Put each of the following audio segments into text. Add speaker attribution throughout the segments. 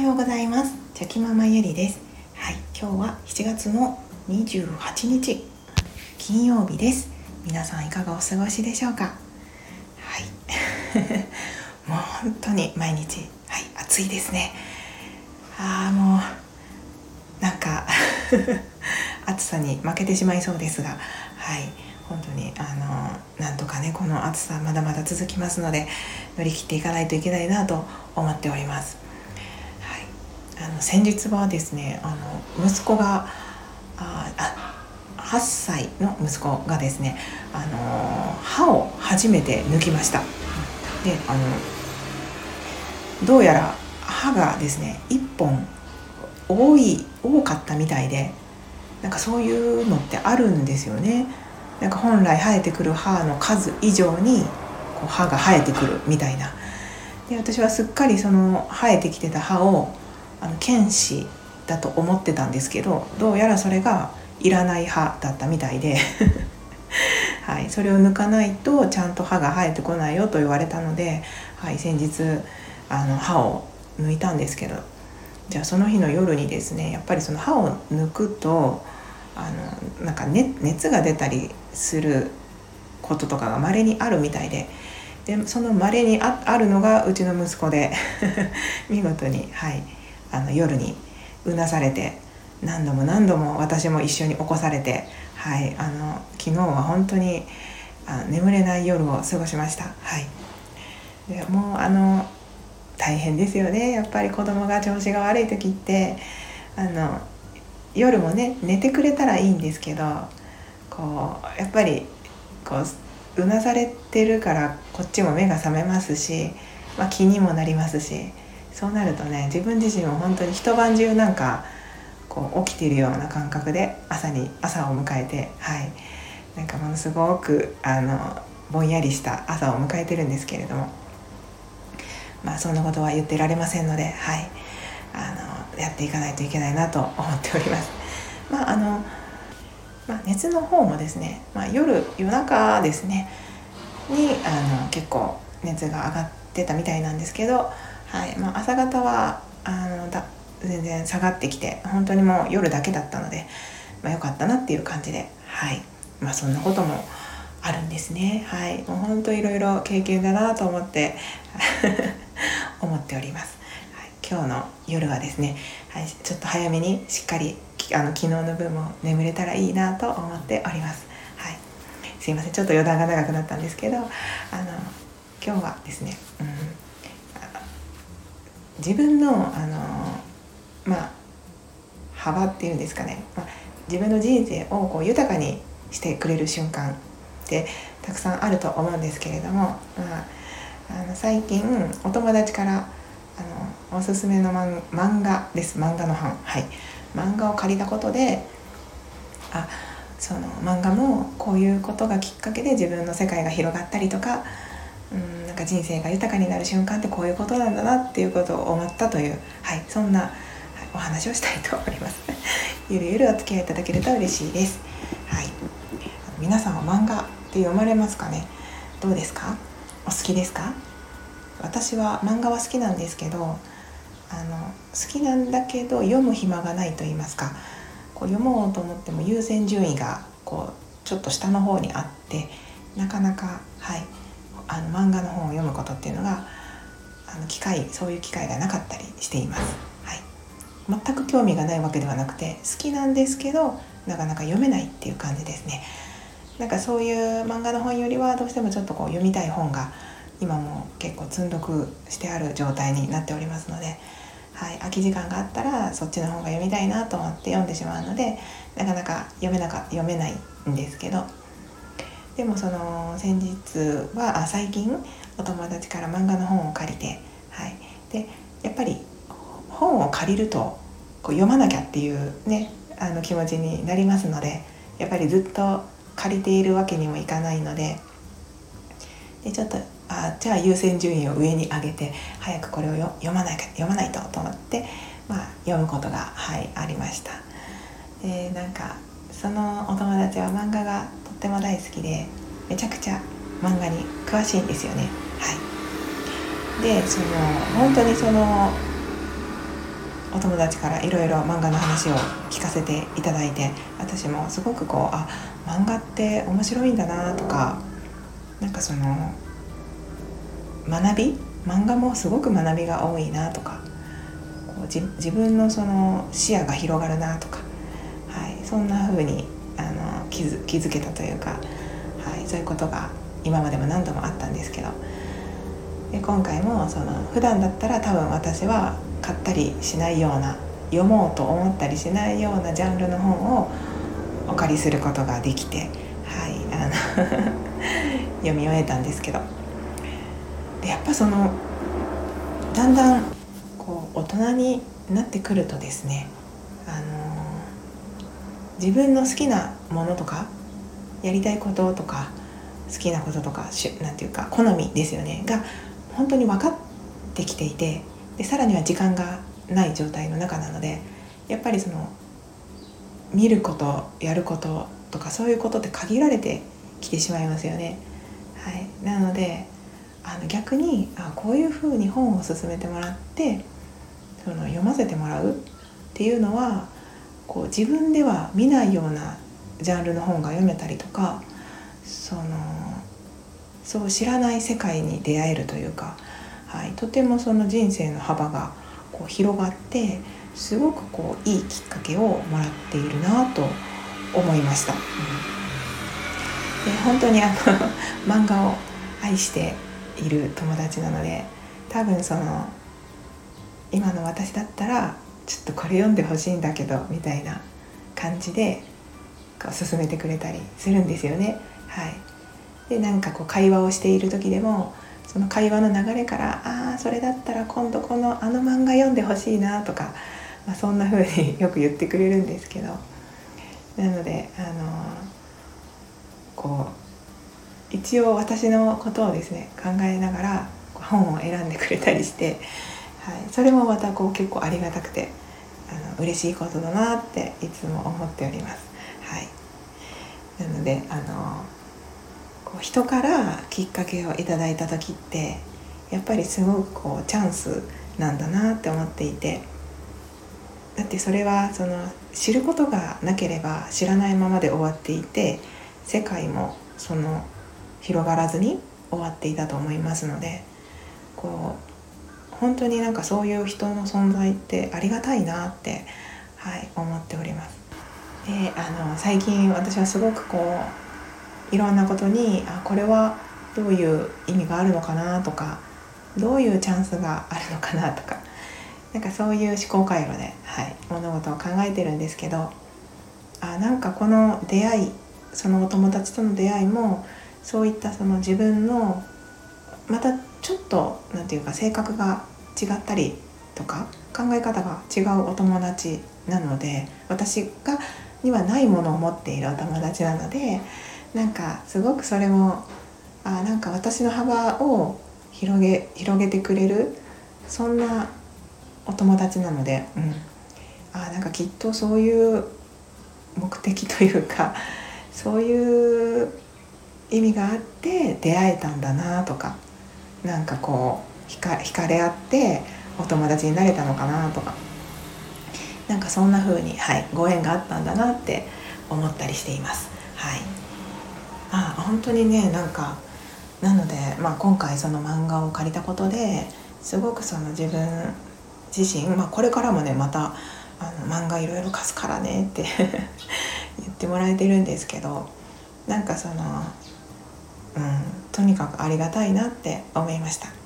Speaker 1: ようございます。チョキママゆりです。はい今日は7月の28日金曜日です。皆さんいかがお過ごしでしょうか？はい。もう本当に毎日はい暑いですね。ああもうなんか 暑さに負けてしまいそうですがはい。本当にあのなんとかねこの暑さまだまだ続きますので乗り切っていかないといけないなと思っております。あの先日はですねあの息子がああ8歳の息子がですねあの歯を初めて抜きました。であのどうやら歯がですね1本多い多かったみたいでなんかそういうのってあるんですよね。なんか本来生えてくる歯の数以上にこう歯が生えてくるみたいなで私はすっかりその生えてきてた歯をあの剣歯だと思ってたんですけどどうやらそれがいらない歯だったみたいで。はい、それを抜かないとちゃんと歯が生えてこないよと言われたので、はい、先日あの歯を抜いたんですけど。じゃあその日の夜にですねやっぱりその歯を抜くとあのなんか、ね、熱が出たりすることとかが稀にあるみたいで。でその稀にあるのがうちの息子で 見事に、はい、あの夜にうなされて何度も何度も私も一緒に起こされて、はい、あの昨日は本当にあ眠れない夜を過ごしました。はい、でもうあの大変ですよねやっぱり子供が調子が悪い時ってあの夜もね寝てくれたらいいんですけどこうやっぱりこううなされてるからこっちも目が覚めますし、まあ、気にもなりますしそうなるとね自分自身も本当に一晩中なんかこう起きているような感覚で朝に朝を迎えてはい。なんかものすごくあのぼんやりした朝を迎えてるんですけれども。まあそんなことは言ってられませんのではい。あのやっていかないといけないなと思っております。まああのまあ、熱の方もですね、まあ、夜夜中ですね。にあの結構熱が上がってたみたいなんですけど、はいまあ、朝方はあのだ全然下がってきて本当にもう夜だけだったので、まあ、よかったなっていう感じで、はいまあ、そんなこともあるんですね。はい、もう本当いろいろ経験だなと思って 思っております。はい、今日の夜はですね、はい、ちょっと早めにしっかりあの昨日の分も眠れたらいいなと思っております。はい、すいませんちょっと余談が長くなったんですけどあの今日はですね、うん、自分のあのまあ幅っていうんですかね、まあ、自分の人生をこう豊かにしてくれる瞬間ってたくさんあると思うんですけれども、まあ、あの最近お友達からあのおすすめの漫画です。漫画の本。はい。漫画を借りたことであその漫画もこういうことがきっかけで自分の世界が広がったりとかうんなんか人生が豊かになる瞬間ってこういうことなんだなっていうことを思ったという、はい、そんなお話をしたいと思います。ゆるゆるお付き合いいただけると嬉しいです、はい、皆さんは漫画って読まれますかね？どうですか？お好きですか？私は漫画は好きなんですけどあの好きなんだけど読む暇がないと言いますか。こう読もうと思っても優先順位がこうちょっと下の方にあってなかなか、はい、あの漫画の本を読むことっていうのがあの機会そういう機会がなかったりしています、はい、全く興味がないわけではなくて好きなんですけどなかなか読めないっていう感じですね。なんかそういう漫画の本よりはどうしてもちょっとこう読みたい本が今も結構積んどくしてある状態になっておりますのではい、空き時間があったらそっちの方が読みたいなと思って読んでしまうのでなかなか読めなか読めないんですけどでもその先日はあ最近お友達から漫画の本を借りて、はい、でやっぱり本を借りるとこう読まなきゃっていうねあの気持ちになりますのでやっぱりずっと借りているわけにもいかないのででちょっとあじゃあ優先順位を上に上げて早くこれを読まないか読まないとと思って、まあ、読むことが、はい、ありました。でなんかそのお友達は漫画がっても大好きでめちゃくちゃ漫画に詳しいんですよね。はい。でその本当にそのお友達からいろいろ漫画の話を聞かせていただいて私もすごくこうあ漫画って面白いんだなとかなんかその学び？漫画もすごく学びが多いなとかこう自分のその視野が広がるなとか、はい、そんな風にあの気づ気づけたというか、はい、そういうことが今までも何度もあったんですけど。で今回もその普段だったら多分私は買ったりしないような読もうと思ったりしないようなジャンルの本をお借りすることができて、はい、あの 読み終えたんですけど。でやっぱそのだんだんこう大人になってくるとですね、自分の好きなものとかやりたいこととか好きなこととか何て言うか好みですよねが本当に分かってきていてでさらには時間がない状態の中なのでやっぱりその見ることやることとかそういうことって限られてきてしまいますよね。はい、なのであの逆にあこういうふうに本を勧めてもらってその読ませてもらうっていうのはこう自分では見ないようなジャンルの本が読めたりとかそのそう知らない世界に出会えるというかはい、とてもその人生の幅がこう広がってすごくこういいきっかけをもらっているなと思いました。うん、で本当にあの 漫画を愛している友達なので多分その今の私だったらちょっとこれ読んでほしいんだけどみたいな感じでこう進めてくれたりするんですよね。はい、でなんかこう会話をしている時でもその会話の流れからああそれだったら今度このあの漫画読んでほしいなとか、まあ、そんな風に よく言ってくれるんですけど。なのであのこう一応私のことをですね考えながら本を選んでくれたりして、はい、それもまたこう結構ありがたくて。あの嬉しいことだなっていつも思っております。はい、なのであのこう人からきっかけをいただいた時ってやっぱりすごくこうチャンスなんだなって思っていてだってそれはその知ることがなければ知らないままで終わっていて世界もその広がらずに終わっていたと思いますのでこう本当になんかそういう人の存在ってありがたいなって、はい、思っております。であの最近私はすごくこういろんなことにあこれはどういう意味があるのかなとかどういうチャンスがあるのかなとか なんかそういう思考回路で、はい、物事を考えてるんですけどあなんかこの出会いそのお友達との出会いもそういったその自分のまたちょっと何て言うか性格が違ったりとか考え方が違うお友達なので私がにはないものを持っているお友達なのでなんかすごくそれもあなんか私の幅を広げ広げてくれるそんなお友達なので、うん、あなんかきっとそういう目的というかそういう意味があって出会えたんだなとかなんかこう惹か惹かれ合ってお友達になれたのかなとか。なんかそんな風にはいご縁があったんだなって思ったりしています。はい。あ本当にねなんかなので、まあ、今回その漫画を借りたことですごくその自分自身、まあ、これからもねまたあの漫画いろいろ貸すからねって 言ってもらえてるんですけどなんかその、うん、とにかくありがたいなって思いました。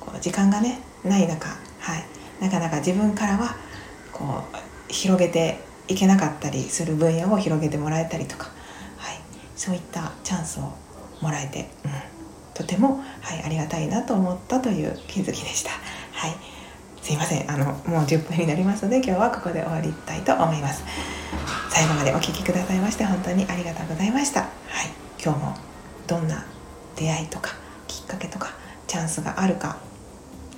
Speaker 1: こう時間がねない中、はい、なかなか自分からはこう広げていけなかったりする分野を広げてもらえたりとかはい。そういったチャンスをもらえて、うん、とても、はい、ありがたいなと思ったという気づきでした。はい。すいません。あのもう10分になりますので今日はここで終わりたいと思います。最後までお聴きくださいまして本当にありがとうございました。はい。今日もどんな出会いとかきっかけとかチャンスがあるか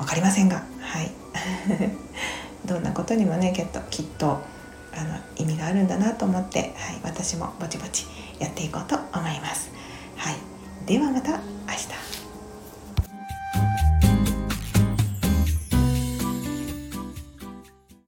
Speaker 1: 分かりませんが。はい。どんなことにもねきっときっとあの意味があるんだなと思って、はい、私もぼちぼちやっていこうと思います。はい、ではまた明日。